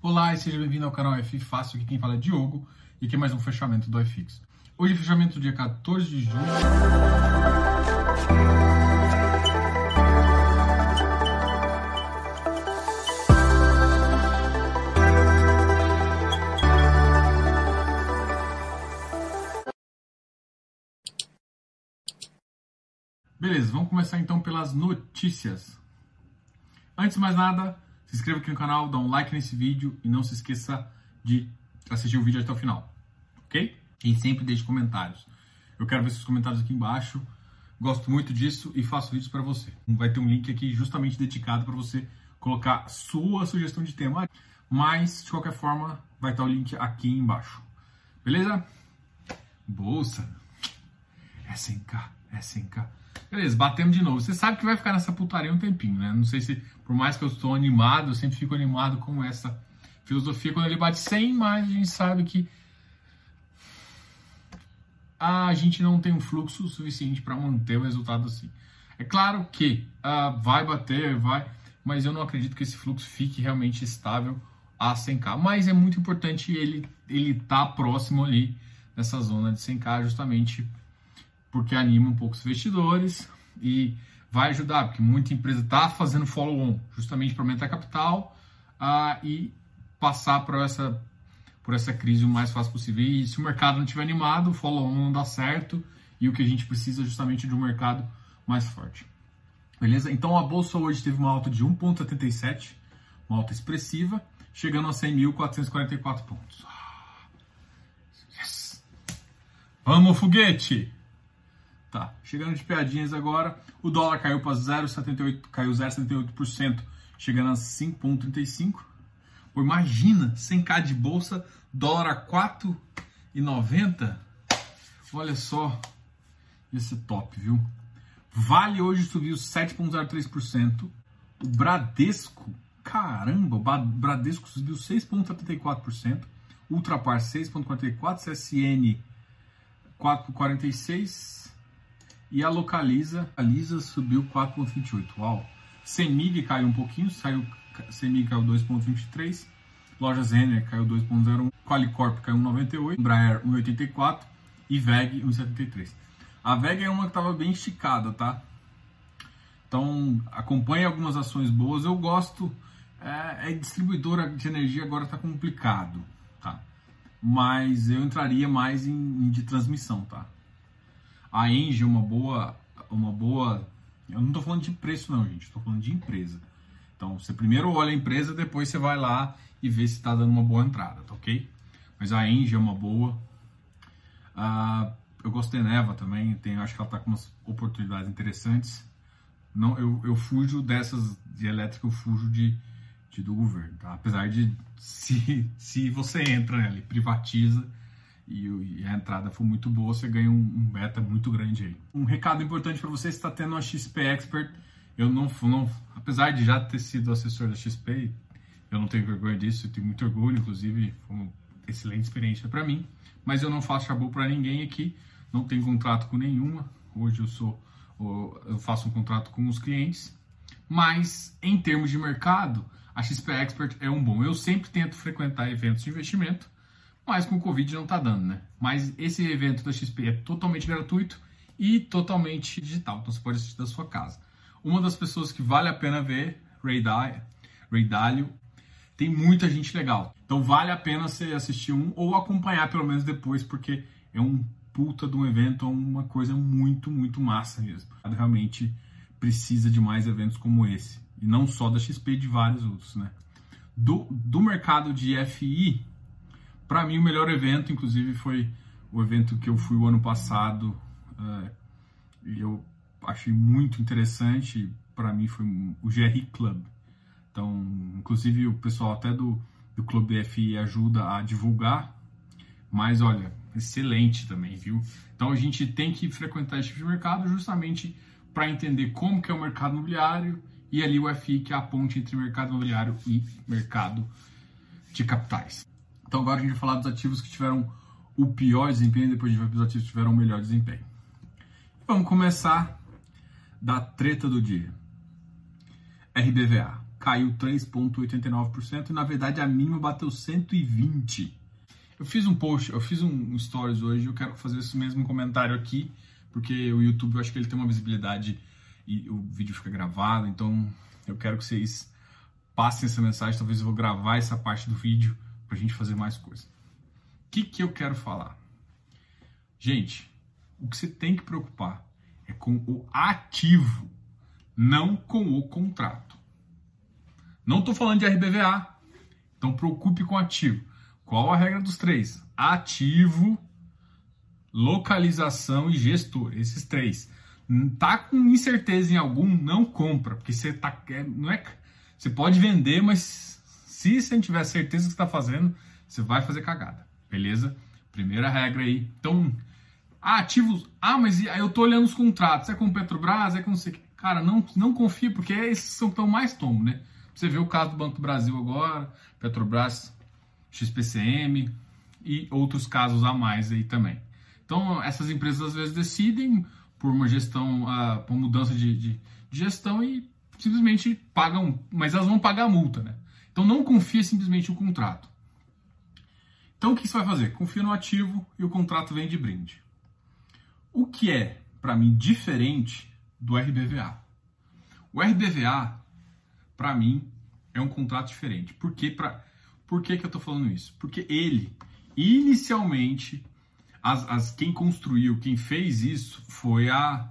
Olá e seja bem-vindo ao canal F Fácil, aqui quem fala é Diogo e aqui é mais um fechamento do iFix. Hoje é fechamento dia 14 de julho. Beleza, vamos começar então pelas notícias. Antes de mais nada, se inscreva aqui no canal, dá um like nesse vídeo e não se esqueça de assistir o vídeo até o final, ok? E sempre deixe comentários. Eu quero ver seus comentários aqui embaixo. Gosto muito disso e faço vídeos para você. Vai ter um link aqui justamente dedicado para você colocar sua sugestão de tema. Mas, de qualquer forma, vai estar o link aqui embaixo. Beleza? Bolsa. 100k, é 100k. Beleza, batemos de novo. Você sabe que vai ficar nessa putaria um tempinho, né? Não sei se, por mais que eu estou animado, eu sempre fico animado com essa filosofia. Quando ele bate 100, mais a gente sabe que a gente não tem um fluxo suficiente para manter o resultado assim. É claro que uh, vai bater, vai, mas eu não acredito que esse fluxo fique realmente estável a 100k. Mas é muito importante ele ele estar tá próximo ali nessa zona de 100k justamente porque anima um pouco os investidores e vai ajudar, porque muita empresa está fazendo follow-on justamente para aumentar capital uh, e passar por essa, por essa crise o mais fácil possível. E se o mercado não estiver animado, o follow-on não dá certo e o que a gente precisa é justamente de um mercado mais forte. Beleza? Então a bolsa hoje teve uma alta de 1,77, uma alta expressiva, chegando a 100.444 pontos. Yes! Vamos, foguete! Tá, chegando de piadinhas agora, o dólar caiu para 0,78, caiu 0,78%, chegando a 5,35. Pô, imagina, 100k de bolsa, dólar a 4,90. Olha só, esse top, viu? Vale hoje subiu 7,03%. O Bradesco, caramba, o Bradesco subiu 6,74%. Ultrapar 6,44%, CSN 4,46%. E a Localiza, a Lisa subiu 4,28. Uau! Semig caiu um pouquinho, saiu, Semig caiu 2,23. Lojas Renner caiu 2,01. Qualicorp caiu 1,98. Embraer 1,84. E VEG 1,73. A VEG é uma que estava bem esticada, tá? Então, acompanhe algumas ações boas. Eu gosto. É, é distribuidora de energia agora está complicado, tá? Mas eu entraria mais em, em de transmissão, tá? A Engie uma boa, uma boa. Eu não estou falando de preço, não, gente. Estou falando de empresa. Então, você primeiro olha a empresa, depois você vai lá e vê se está dando uma boa entrada, tá ok? Mas a Engie é uma boa. Uh, eu gosto da Neva também. Tem, acho que ela está com umas oportunidades interessantes. Não, eu, eu fujo dessas de elétrica, eu fujo de, de do governo, tá? Apesar de se, se você entra nela e privatiza, e, a entrada for muito boa, você ganha um, um beta muito grande aí. Um recado importante para você está tendo a XP Expert. Eu não, não, apesar de já ter sido assessor da XP, eu não tenho vergonha disso, eu tenho muito orgulho, inclusive foi uma excelente experiência para mim. Mas eu não faço chabu para ninguém aqui, não tenho contrato com nenhuma. Hoje eu sou, eu faço um contrato com os clientes. Mas em termos de mercado, a XP Expert é um bom. Eu sempre tento frequentar eventos de investimento mas com o Covid não está dando, né? Mas esse evento da XP é totalmente gratuito e totalmente digital, então você pode assistir da sua casa. Uma das pessoas que vale a pena ver, Ray, Dalio, Ray Dalio, tem muita gente legal. Então vale a pena você assistir um ou acompanhar pelo menos depois, porque é um puta de um evento, é uma coisa muito, muito massa mesmo. Realmente precisa de mais eventos como esse. E não só da XP, de vários outros, né? Do, do mercado de FI, para mim, o melhor evento, inclusive, foi o evento que eu fui o ano passado. Uh, e eu achei muito interessante. Para mim, foi o GR Club. Então, inclusive, o pessoal até do, do Clube BFI ajuda a divulgar. Mas, olha, excelente também, viu? Então, a gente tem que frequentar esse tipo de mercado justamente para entender como que é o mercado imobiliário e ali o FI, que é a ponte entre mercado imobiliário e mercado de capitais. Então agora a gente vai falar dos ativos que tiveram o pior desempenho, depois a gente vai para os ativos que tiveram o melhor desempenho. Vamos começar da treta do dia. RBVA. caiu 3,89% e na verdade a mínima bateu 120. Eu fiz um post, eu fiz um stories hoje, eu quero fazer esse mesmo comentário aqui, porque o YouTube eu acho que ele tem uma visibilidade e o vídeo fica gravado, então eu quero que vocês passem essa mensagem, talvez eu vou gravar essa parte do vídeo pra gente fazer mais coisa. O que que eu quero falar? Gente, o que você tem que preocupar é com o ativo, não com o contrato. Não estou falando de RBVA, então preocupe com ativo. Qual a regra dos três? Ativo, localização e gestor. Esses três. Tá com incerteza em algum, não compra, porque você tá não é você pode vender, mas se você não tiver certeza que está fazendo, você vai fazer cagada, beleza? Primeira regra aí. Então, ah, ativos. Ah, mas eu tô olhando os contratos. É com Petrobras, é com sei Cara, não, não confia, porque esses são tão mais tomos, né? Você vê o caso do Banco do Brasil agora, Petrobras, XPCM e outros casos a mais aí também. Então, essas empresas às vezes decidem por uma gestão, uh, por mudança de, de, de, gestão e simplesmente pagam, mas elas vão pagar a multa, né? Então, não confia simplesmente no contrato. Então, o que você vai fazer? Confia no ativo e o contrato vem de brinde. O que é, para mim, diferente do RBVA? O RBVA, para mim, é um contrato diferente. Por, que, pra, por que, que eu estou falando isso? Porque ele, inicialmente, as, as, quem construiu, quem fez isso foi a,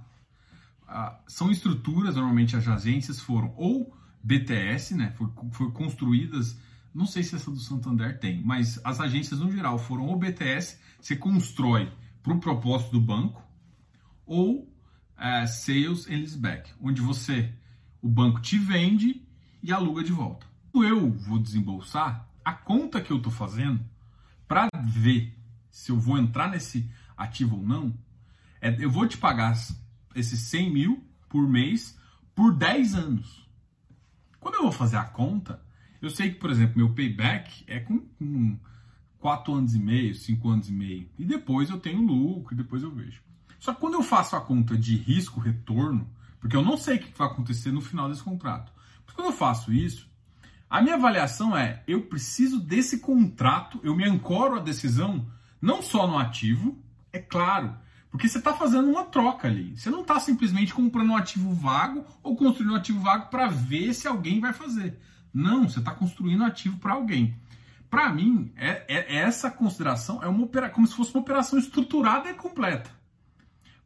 a, São estruturas, normalmente as agências foram ou BTS, né? Foi, construídas. Não sei se essa do Santander tem, mas as agências no geral foram ou BTS, você constrói para o propósito do banco, ou é, sales and leaseback, onde você, o banco te vende e aluga de volta. Eu vou desembolsar a conta que eu estou fazendo para ver se eu vou entrar nesse ativo ou não. É, eu vou te pagar esses 100 mil por mês por 10 anos. Quando eu vou fazer a conta, eu sei que, por exemplo, meu payback é com, com 4 anos e meio, 5 anos e meio. E depois eu tenho lucro, e depois eu vejo. Só que quando eu faço a conta de risco-retorno, porque eu não sei o que vai acontecer no final desse contrato, mas quando eu faço isso, a minha avaliação é: eu preciso desse contrato, eu me ancoro a decisão não só no ativo, é claro, porque você está fazendo uma troca ali. Você não está simplesmente comprando um ativo vago ou construindo um ativo vago para ver se alguém vai fazer. Não, você está construindo um ativo para alguém. Para mim, é, é, essa consideração é uma opera, como se fosse uma operação estruturada e completa.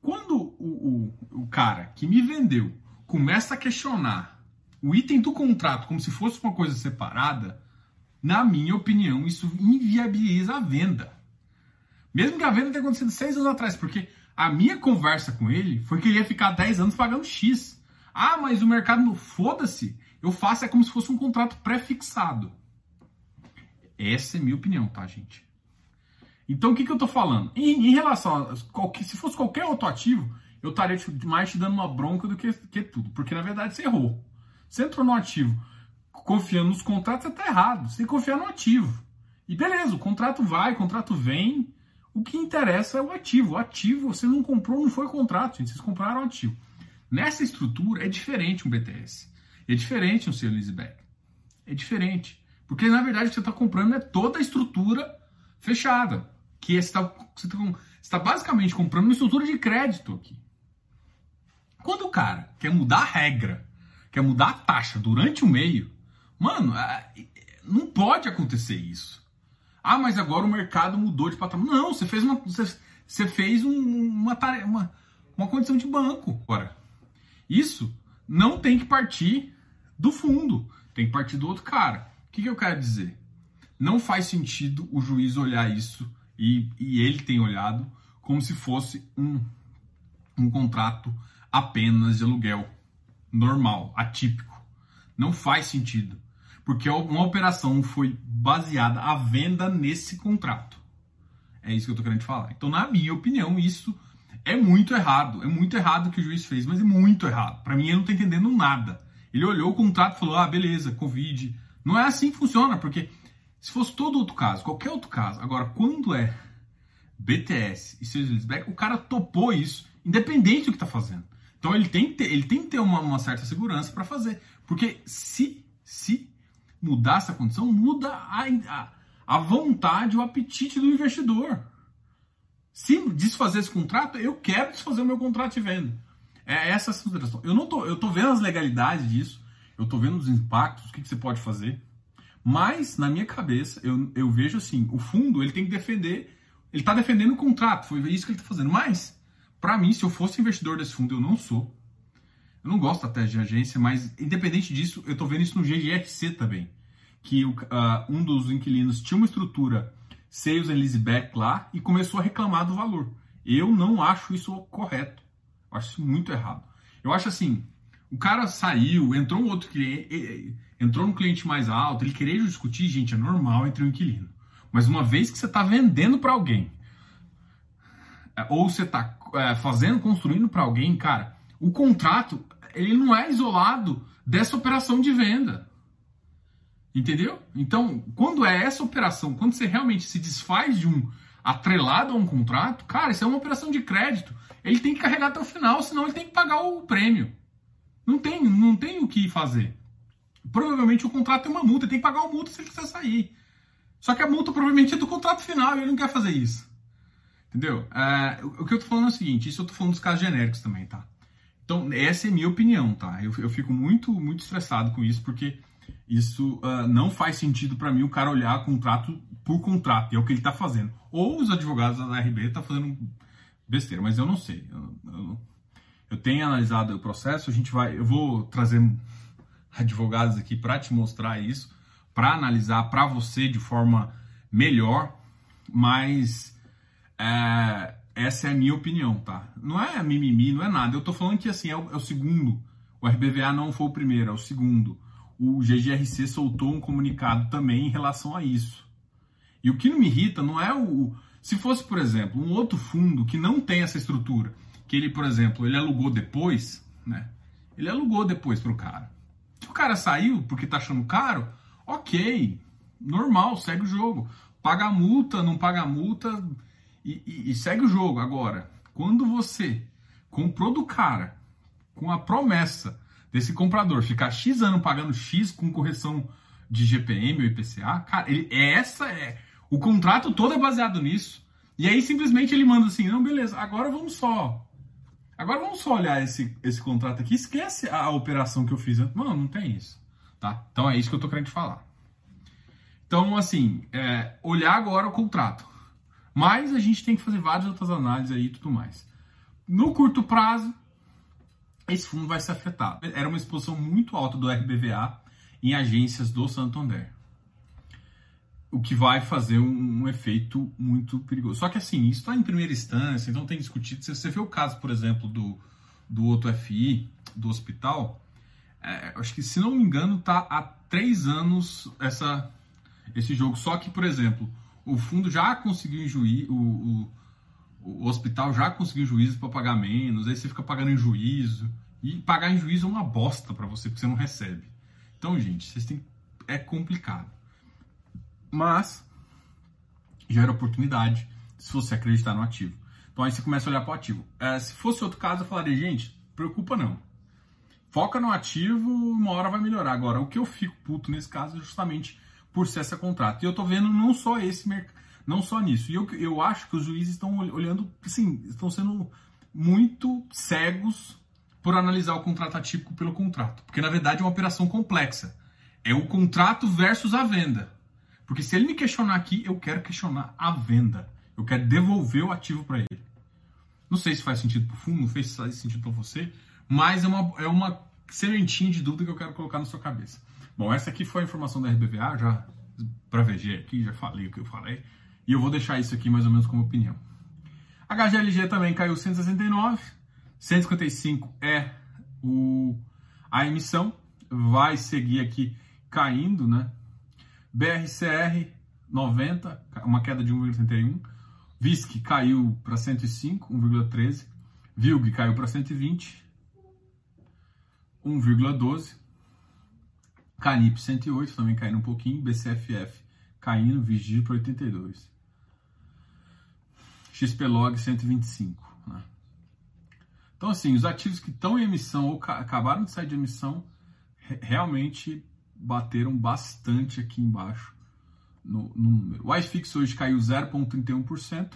Quando o, o, o cara que me vendeu começa a questionar o item do contrato como se fosse uma coisa separada, na minha opinião, isso inviabiliza a venda. Mesmo que a venda tenha acontecido seis anos atrás, porque a minha conversa com ele foi que ele ia ficar 10 anos pagando X. Ah, mas o mercado, foda-se, eu faço é como se fosse um contrato pré-fixado. Essa é minha opinião, tá, gente? Então, o que, que eu estou falando? Em, em relação a qualquer, se fosse qualquer outro ativo, eu estaria mais te dando uma bronca do que, que tudo, porque na verdade você errou. Você entrou no ativo confiando nos contratos, você está errado. Você tem que confiar no ativo. E beleza, o contrato vai, o contrato vem. O que interessa é o ativo. O ativo, você não comprou, não foi contrato, gente. Vocês compraram ativo. Nessa estrutura é diferente um BTS. É diferente um sale leaseback. É diferente. Porque na verdade o que você está comprando é toda a estrutura fechada que você está tá basicamente comprando uma estrutura de crédito aqui. Quando o cara quer mudar a regra, quer mudar a taxa durante o meio, mano, não pode acontecer isso. Ah, mas agora o mercado mudou de patamar. Não, você fez uma, você, você fez um, uma, tarefa, uma, uma condição de banco. Agora, isso não tem que partir do fundo, tem que partir do outro cara. O que, que eu quero dizer? Não faz sentido o juiz olhar isso e, e ele tem olhado como se fosse um, um contrato apenas de aluguel normal, atípico. Não faz sentido, porque uma operação foi baseada a venda nesse contrato. É isso que eu estou querendo falar. Então, na minha opinião, isso é muito errado. É muito errado o que o juiz fez, mas é muito errado. Para mim, ele não está entendendo nada. Ele olhou o contrato e falou: ah, beleza, Covid. Não é assim que funciona, porque se fosse todo outro caso, qualquer outro caso, agora quando é BTS e Series Back, o cara topou isso, independente do que está fazendo. Então ele tem que ter, ele tem que ter uma, uma certa segurança para fazer. Porque se, Se mudar essa condição, muda a, a, a vontade, o apetite do investidor. Se desfazer esse contrato, eu quero desfazer o meu contrato de venda. É essa a consideração. Eu não tô, eu tô vendo as legalidades disso, eu tô vendo os impactos, o que, que você pode fazer. Mas, na minha cabeça, eu, eu vejo assim, o fundo ele tem que defender, ele está defendendo o contrato, foi isso que ele está fazendo. Mas, para mim, se eu fosse investidor desse fundo, eu não sou. Eu não gosto até de agência, mas independente disso, eu estou vendo isso no GGRC também. Que uh, um dos inquilinos tinha uma estrutura sales and leaseback lá e começou a reclamar do valor. Eu não acho isso correto. Eu acho isso muito errado. Eu acho assim, o cara saiu, entrou um outro cliente, entrou um cliente mais alto, ele querer discutir, gente, é normal entre um inquilino. Mas uma vez que você está vendendo para alguém, é, ou você está é, fazendo, construindo para alguém, cara, o contrato ele não é isolado dessa operação de venda. Entendeu? Então, quando é essa operação, quando você realmente se desfaz de um atrelado a um contrato, cara, isso é uma operação de crédito. Ele tem que carregar até o final, senão ele tem que pagar o prêmio. Não tem, não tem o que fazer. Provavelmente o contrato tem uma multa, tem que pagar uma multa se ele quiser sair. Só que a multa provavelmente é do contrato final e ele não quer fazer isso. Entendeu? É, o que eu tô falando é o seguinte, isso eu tô falando dos casos genéricos também, tá? Então, essa é minha opinião, tá? Eu, eu fico muito, muito estressado com isso, porque isso uh, não faz sentido para mim o cara olhar contrato por contrato, e é o que ele está fazendo. Ou os advogados da RB tá fazendo besteira, mas eu não sei. Eu, eu, eu, tenho analisado o processo, a gente vai, eu vou trazer advogados aqui para te mostrar isso, para analisar para você de forma melhor, mas é, essa é a minha opinião, tá? Não é mimimi, não é nada. Eu tô falando que assim é o, é o segundo. O RBVA não foi o primeiro, é o segundo o GGRC soltou um comunicado também em relação a isso. E o que não me irrita não é o. Se fosse, por exemplo, um outro fundo que não tem essa estrutura, que ele, por exemplo, ele alugou depois, né? Ele alugou depois para o cara. Se o cara saiu porque tá achando caro, ok, normal, segue o jogo. Paga a multa, não paga a multa e, e, e segue o jogo. Agora, quando você comprou do cara com a promessa desse comprador ficar X ano pagando X com correção de GPM ou IPCA, cara, ele, essa é. O contrato todo é baseado nisso. E aí simplesmente ele manda assim: não, beleza, agora vamos só. Agora vamos só olhar esse, esse contrato aqui. Esquece a operação que eu fiz. Mano, não tem isso. Tá? Então é isso que eu tô querendo te falar. Então, assim, é, olhar agora o contrato. Mas a gente tem que fazer várias outras análises aí e tudo mais. No curto prazo, esse fundo vai ser afetado. Era uma exposição muito alta do RBVA em agências do Santander. O que vai fazer um, um efeito muito perigoso. Só que assim, isso está em primeira instância, então tem discutido. Se você vê o caso, por exemplo, do, do outro FI, do hospital, é, acho que, se não me engano, está há três anos essa, esse jogo. Só que, por exemplo, o fundo já conseguiu injuir, o, o o hospital já conseguiu juízo para pagar menos, aí você fica pagando em juízo. E pagar em juízo é uma bosta para você, porque você não recebe. Então, gente, vocês têm é complicado. Mas gera oportunidade se você acreditar no ativo. Então aí você começa a olhar para o ativo. É, se fosse outro caso, eu falaria, gente, preocupa não. Foca no ativo, uma hora vai melhorar. Agora, o que eu fico puto nesse caso é justamente por ser essa contrato. E eu tô vendo não só esse não só nisso. E eu, eu acho que os juízes estão olhando, sim, estão sendo muito cegos por analisar o contrato atípico pelo contrato. Porque na verdade é uma operação complexa. É o contrato versus a venda. Porque se ele me questionar aqui, eu quero questionar a venda. Eu quero devolver o ativo para ele. Não sei se faz sentido para o fundo, não fez sentido para você, mas é uma, é uma sementinha de dúvida que eu quero colocar na sua cabeça. Bom, essa aqui foi a informação da RBVA, já para VG aqui, já falei o que eu falei. E eu vou deixar isso aqui mais ou menos como opinião. HGLG também caiu 169, 155 é o, a emissão, vai seguir aqui caindo, né? BRCR 90, uma queda de 1,31. VISC caiu para 105, 1,13. VILG caiu para 120, 1,12. Canip 108 também caindo um pouquinho. BCFF caindo, Vigir para 82. XPlog 125. Né? Então, assim, os ativos que estão em emissão ou acabaram de sair de emissão, realmente bateram bastante aqui embaixo no, no número. O iFix hoje caiu 0,31%,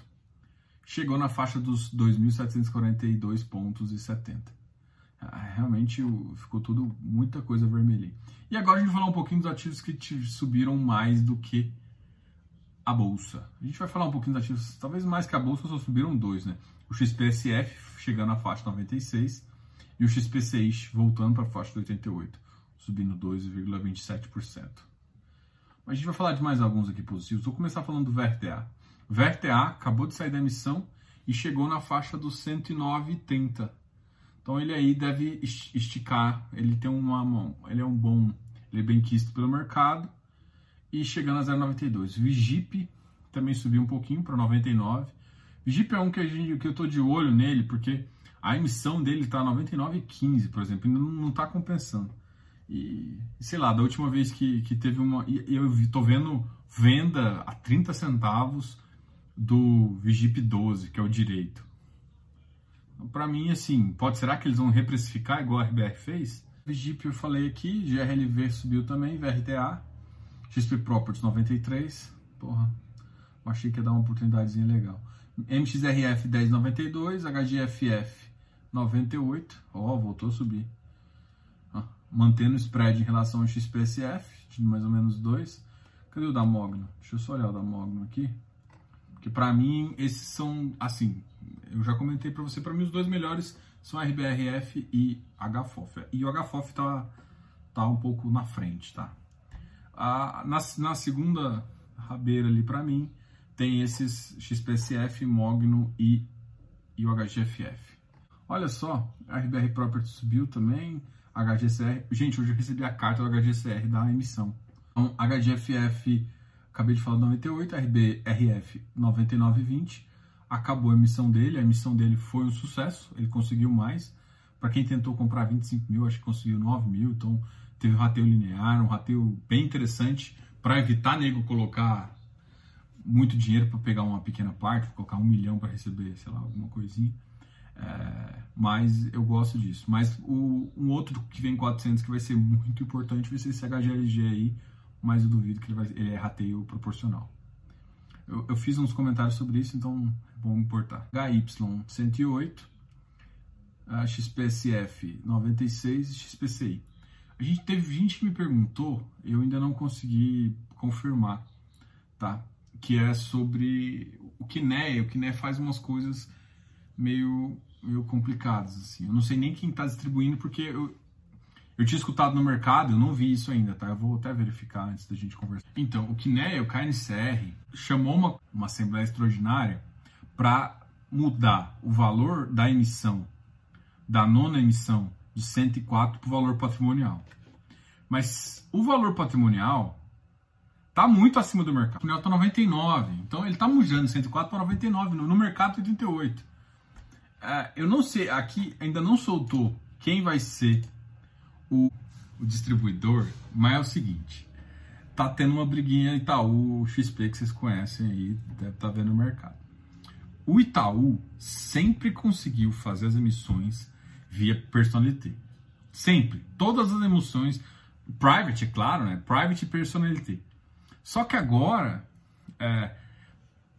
chegou na faixa dos 2.742 pontos 70. Realmente ficou tudo muita coisa vermelha. E agora a gente vai falar um pouquinho dos ativos que subiram mais do que a bolsa. A gente vai falar um pouquinho dos ativos, talvez mais que a bolsa, só subiram dois, né? O XPSF chegando à faixa 96 e o XPCI voltando para a faixa de 88, subindo 2,27%. Mas a gente vai falar de mais alguns aqui positivos. Vou começar falando do VRTA. VRTA acabou de sair da emissão e chegou na faixa dos 109,30 então ele aí deve esticar, ele tem uma mão, ele é um bom, ele é bem quisto pelo mercado e chegando a 0,92. Vigip também subiu um pouquinho para 99. Vigip é um que, a gente, que eu estou de olho nele porque a emissão dele está 99,15, por exemplo, ainda não está compensando. E sei lá, da última vez que, que teve uma. Eu estou vendo venda a 30 centavos do Vigip 12, que é o direito para mim, assim, pode será que eles vão reprecificar igual a RBR fez? Vigip eu falei aqui, GRLV subiu também, VRTA, XP Properties 93, porra, achei que ia dar uma oportunidadezinha legal. MXRF 1092, HGFF 98, ó, oh, voltou a subir. Ah, mantendo o spread em relação ao XPSF, de mais ou menos 2. Cadê o da Mogno? Deixa eu só olhar o da Mogno aqui. Porque para mim, esses são, assim, eu já comentei para você, para mim os dois melhores são RBRF e HFOF. E o HFOF tá, tá um pouco na frente, tá? Na, na segunda rabeira ali para mim, tem esses XPSF, Mogno e, e o HGFF. Olha só, a RBR Property subiu também, HGCR. Gente, hoje eu recebi a carta do HGCR da emissão. Então, HGFF, acabei de falar 98, RBRF 9920 acabou a emissão dele, a emissão dele foi um sucesso, ele conseguiu mais. Para quem tentou comprar 25 mil, acho que conseguiu 9 mil, então teve um rateio linear, um rateio bem interessante para evitar nego colocar muito dinheiro para pegar uma pequena parte, colocar um milhão para receber, sei lá, alguma coisinha. É, mas eu gosto disso. Mas o, um outro que vem 400 que vai ser muito importante vai ser esse HGLG aí, mas eu duvido que ele, vai, ele é rateio proporcional. Eu, eu, fiz uns comentários sobre isso, então é bom importar. HY108, a XPSF 96 e XPCI. A gente teve gente que me perguntou, eu ainda não consegui confirmar, tá? Que é sobre o Kiné. O Kiné faz umas coisas meio, meio complicadas, assim. Eu não sei nem quem está distribuindo, porque eu, eu tinha escutado no mercado, eu não vi isso ainda, tá? Eu vou até verificar antes da gente conversar. Então, o CNEA, o KNCR, chamou uma, uma assembleia extraordinária para mudar o valor da emissão, da nona emissão de 104 para o valor patrimonial. Mas o valor patrimonial está muito acima do mercado. O patrimonial está 99, então ele está mudando 104 para 99, no, no mercado 88. É, eu não sei, aqui ainda não soltou quem vai ser o, o distribuidor, mas é o seguinte, tá tendo uma briguinha Itaú, XP que vocês conhecem aí, deve estar tá vendo no mercado. O Itaú sempre conseguiu fazer as emissões via personalité. Sempre. Todas as emissões, private, é claro, né? Private e personalité. Só que agora, é,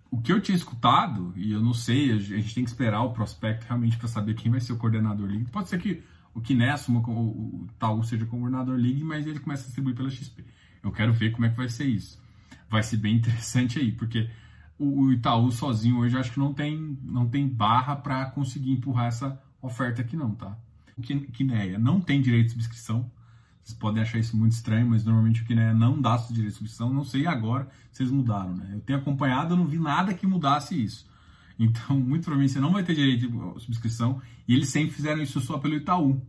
o que eu tinha escutado, e eu não sei, a gente tem que esperar o prospecto realmente para saber quem vai ser o coordenador líquido. Pode ser que o Kiness, o, o Itaú seja governador league, mas ele começa a distribuir pela XP. Eu quero ver como é que vai ser isso. Vai ser bem interessante aí, porque o, o Itaú sozinho hoje acho que não tem, não tem barra para conseguir empurrar essa oferta aqui não, tá? O Kineia não tem direito de subscrição. Vocês podem achar isso muito estranho, mas normalmente o Kineia não dá direito de subscrição. Não sei agora se eles mudaram, né? Eu tenho acompanhado, eu não vi nada que mudasse isso. Então, muito provavelmente você não vai ter direito de subscrição. E eles sempre fizeram isso só pelo Itaú.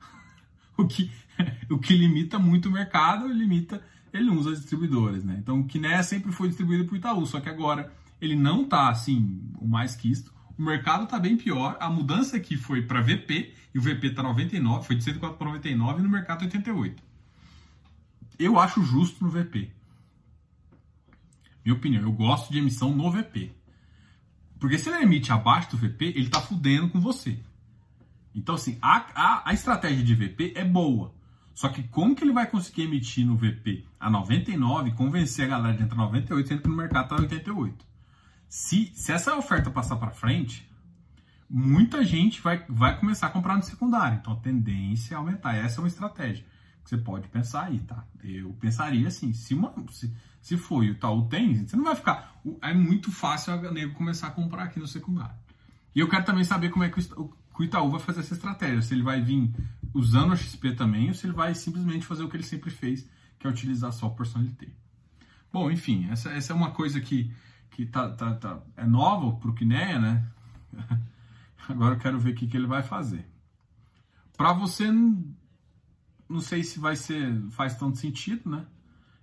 o, que, o que limita muito o mercado, limita, ele usa as distribuidoras, né? Então, o Kiné sempre foi distribuído por Itaú, só que agora ele não tá, assim, o mais quisto. O mercado tá bem pior. A mudança aqui foi para VP, e o VP tá 99, foi de 104 para 99 e no mercado 88. Eu acho justo no VP. Minha opinião, eu gosto de emissão no VP. Porque se ele emite abaixo do VP, ele está fudendo com você. Então, assim, a, a, a, estratégia de VP é boa. Só que como que ele vai conseguir emitir no VP a 99 e convencer a galera de entrar 98, sendo que no mercado está 88? Se, se essa oferta passar para frente, muita gente vai, vai começar a comprar no secundário. Então a tendência é aumentar. Essa é uma estratégia você pode pensar aí, tá? Eu pensaria assim, se, uma, se, se for e o Itaú tem, você não vai ficar. É muito fácil a nego começar a comprar aqui no secundário. E eu quero também saber como é que o, o Itaú vai fazer essa estratégia. Se ele vai vir usando o XP também ou se ele vai simplesmente fazer o que ele sempre fez, que é utilizar só a personalité. Bom, enfim, essa, essa é uma coisa que, que tá, tá, tá, é nova para o Kinea, né? Agora eu quero ver o que, que ele vai fazer. Para você, não sei se vai ser faz tanto sentido, né?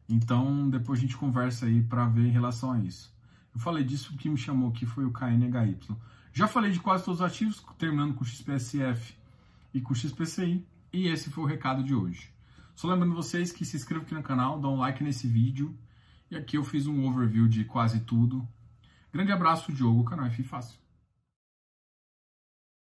Então depois a gente conversa aí para ver em relação a isso. Eu falei disso, o que me chamou aqui foi o KNHY. Já falei de quase todos os ativos, terminando com o XPSF e com o XPCI. E esse foi o recado de hoje. Só lembrando vocês que se inscrevam aqui no canal, dá um like nesse vídeo. E aqui eu fiz um overview de quase tudo. Grande abraço, Diogo, canal F Fácil.